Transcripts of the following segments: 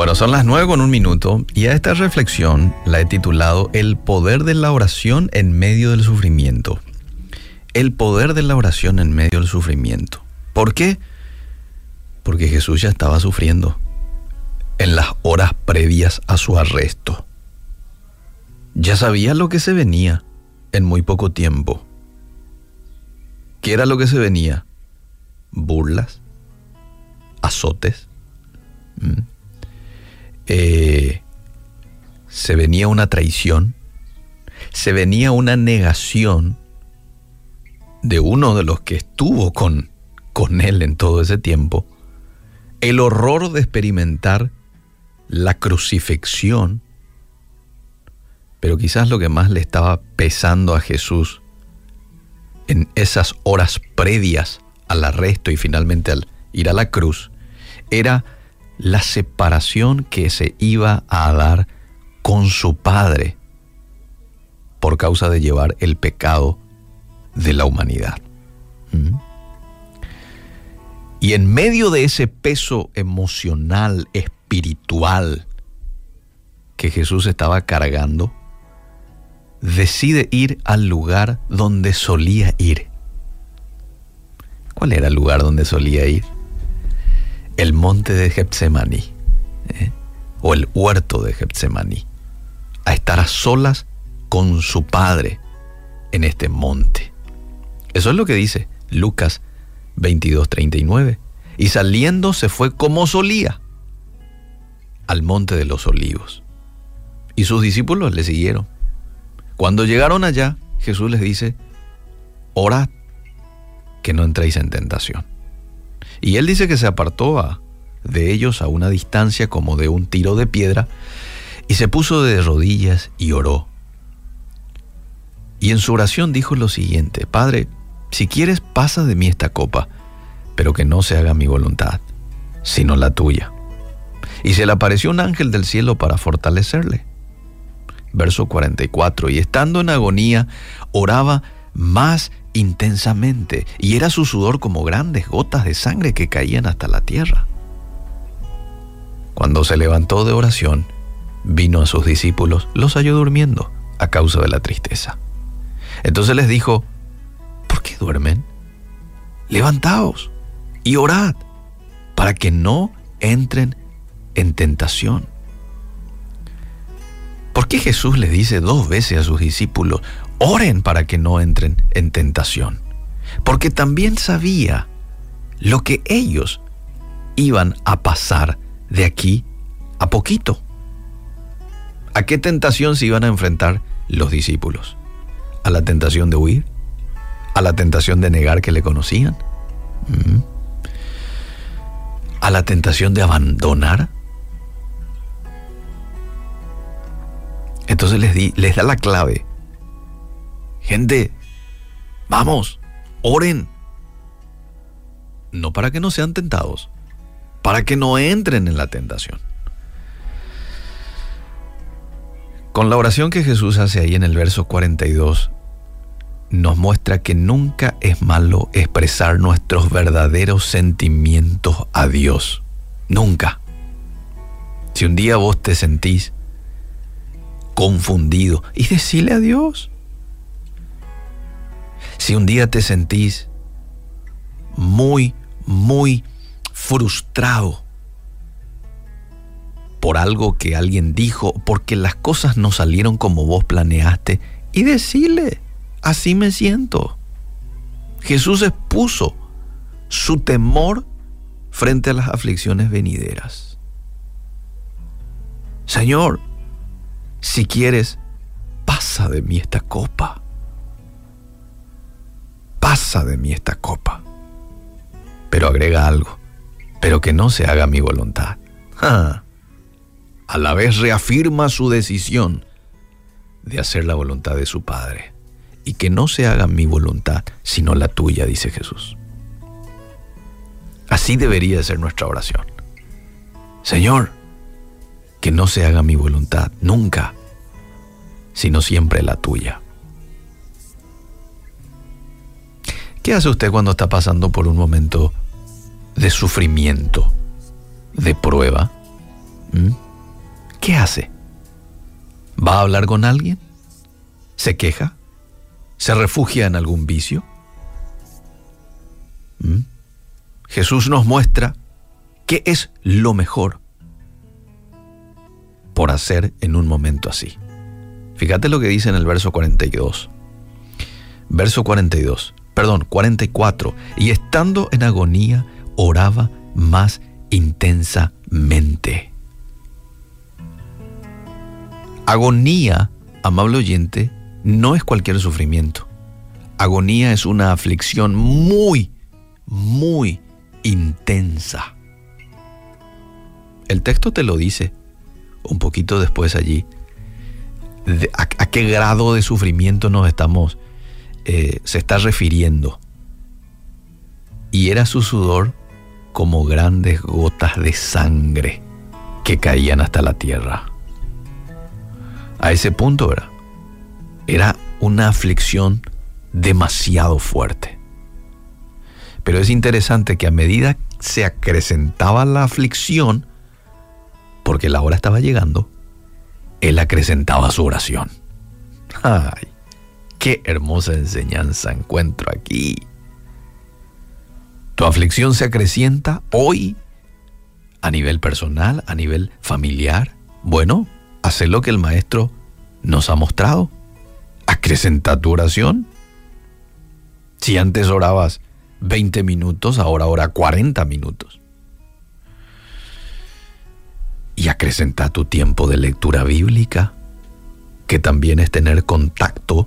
Bueno, son las nueve con un minuto y a esta reflexión la he titulado El poder de la oración en medio del sufrimiento. El poder de la oración en medio del sufrimiento. ¿Por qué? Porque Jesús ya estaba sufriendo en las horas previas a su arresto. Ya sabía lo que se venía en muy poco tiempo. ¿Qué era lo que se venía? Burlas, azotes. Eh, se venía una traición, se venía una negación de uno de los que estuvo con, con él en todo ese tiempo, el horror de experimentar la crucifixión, pero quizás lo que más le estaba pesando a Jesús en esas horas previas al arresto y finalmente al ir a la cruz, era la separación que se iba a dar con su Padre por causa de llevar el pecado de la humanidad. ¿Mm? Y en medio de ese peso emocional, espiritual que Jesús estaba cargando, decide ir al lugar donde solía ir. ¿Cuál era el lugar donde solía ir? El monte de Getsemaní ¿eh? o el huerto de Getsemaní, a estar a solas con su padre en este monte. Eso es lo que dice Lucas 22:39. Y saliendo se fue como solía al monte de los olivos. Y sus discípulos le siguieron. Cuando llegaron allá, Jesús les dice, orad que no entréis en tentación. Y él dice que se apartó de ellos a una distancia como de un tiro de piedra y se puso de rodillas y oró. Y en su oración dijo lo siguiente, Padre, si quieres pasa de mí esta copa, pero que no se haga mi voluntad, sino la tuya. Y se le apareció un ángel del cielo para fortalecerle. Verso 44, y estando en agonía, oraba más intensamente, y era su sudor como grandes gotas de sangre que caían hasta la tierra. Cuando se levantó de oración, vino a sus discípulos, los halló durmiendo a causa de la tristeza. Entonces les dijo, ¿por qué duermen? Levantaos y orad para que no entren en tentación. ¿Por qué Jesús les dice dos veces a sus discípulos, oren para que no entren en tentación. Porque también sabía lo que ellos iban a pasar de aquí a poquito. ¿A qué tentación se iban a enfrentar los discípulos? ¿A la tentación de huir? ¿A la tentación de negar que le conocían? ¿Mm? ¿A la tentación de abandonar? Entonces les, les da la clave Gente, vamos, oren. No para que no sean tentados, para que no entren en la tentación. Con la oración que Jesús hace ahí en el verso 42, nos muestra que nunca es malo expresar nuestros verdaderos sentimientos a Dios. Nunca. Si un día vos te sentís confundido, y decirle a Dios, si un día te sentís muy, muy frustrado por algo que alguien dijo, porque las cosas no salieron como vos planeaste, y decirle, así me siento. Jesús expuso su temor frente a las aflicciones venideras. Señor, si quieres, pasa de mí esta copa pasa de mí esta copa. Pero agrega algo, pero que no se haga mi voluntad. A la vez reafirma su decisión de hacer la voluntad de su Padre. Y que no se haga mi voluntad, sino la tuya, dice Jesús. Así debería ser nuestra oración. Señor, que no se haga mi voluntad nunca, sino siempre la tuya. ¿Qué hace usted cuando está pasando por un momento de sufrimiento, de prueba? ¿Mm? ¿Qué hace? ¿Va a hablar con alguien? ¿Se queja? ¿Se refugia en algún vicio? ¿Mm? Jesús nos muestra qué es lo mejor por hacer en un momento así. Fíjate lo que dice en el verso 42. Verso 42, perdón, 44. Y estando en agonía, oraba más intensamente. Agonía, amable oyente, no es cualquier sufrimiento. Agonía es una aflicción muy, muy intensa. El texto te lo dice un poquito después allí. a, qué grado de sufrimiento nos estamos, eh, se está refiriendo. Y era su sudor como grandes gotas de sangre que caían hasta la tierra. A ese punto era, era una aflicción demasiado fuerte. Pero es interesante que a medida se acrecentaba la aflicción, porque la hora estaba llegando, él acrecentaba su oración. ¡Ay! ¡Qué hermosa enseñanza encuentro aquí! Tu aflicción se acrecienta hoy a nivel personal, a nivel familiar. Bueno, haz lo que el Maestro nos ha mostrado. Acrecenta tu oración. Si antes orabas 20 minutos, ahora ora 40 minutos. Y acrecenta tu tiempo de lectura bíblica, que también es tener contacto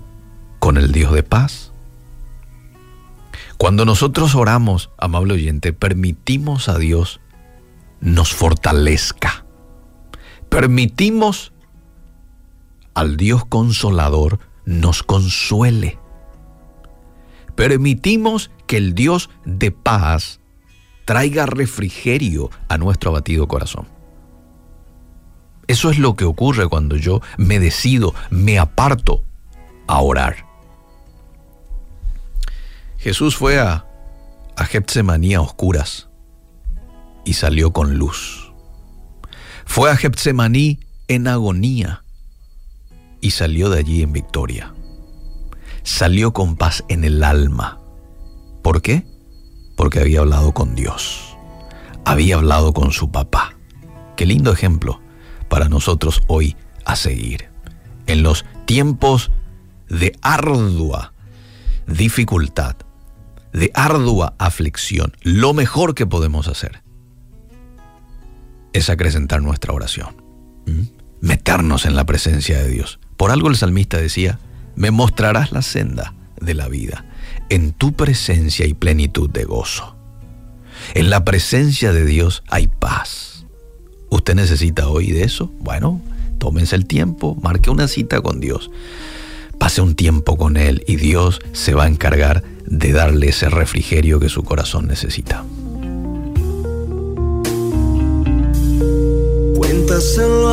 con el Dios de paz. Cuando nosotros oramos, amable oyente, permitimos a Dios nos fortalezca. Permitimos al Dios consolador nos consuele. Permitimos que el Dios de paz traiga refrigerio a nuestro abatido corazón. Eso es lo que ocurre cuando yo me decido, me aparto a orar. Jesús fue a, a Getsemaní a oscuras y salió con luz. Fue a Getsemaní en agonía y salió de allí en victoria. Salió con paz en el alma ¿Por qué? Porque había hablado con Dios. Había hablado con su papá. Qué lindo ejemplo para nosotros hoy a seguir. En los tiempos de ardua dificultad, de ardua aflicción, lo mejor que podemos hacer es acrecentar nuestra oración, meternos en la presencia de Dios. Por algo el salmista decía, me mostrarás la senda de la vida en tu presencia hay plenitud de gozo. En la presencia de Dios hay paz. ¿Usted necesita hoy de eso? Bueno, tómense el tiempo, marque una cita con Dios. Pase un tiempo con Él y Dios se va a encargar de darle ese refrigerio que su corazón necesita. Cuéntaselo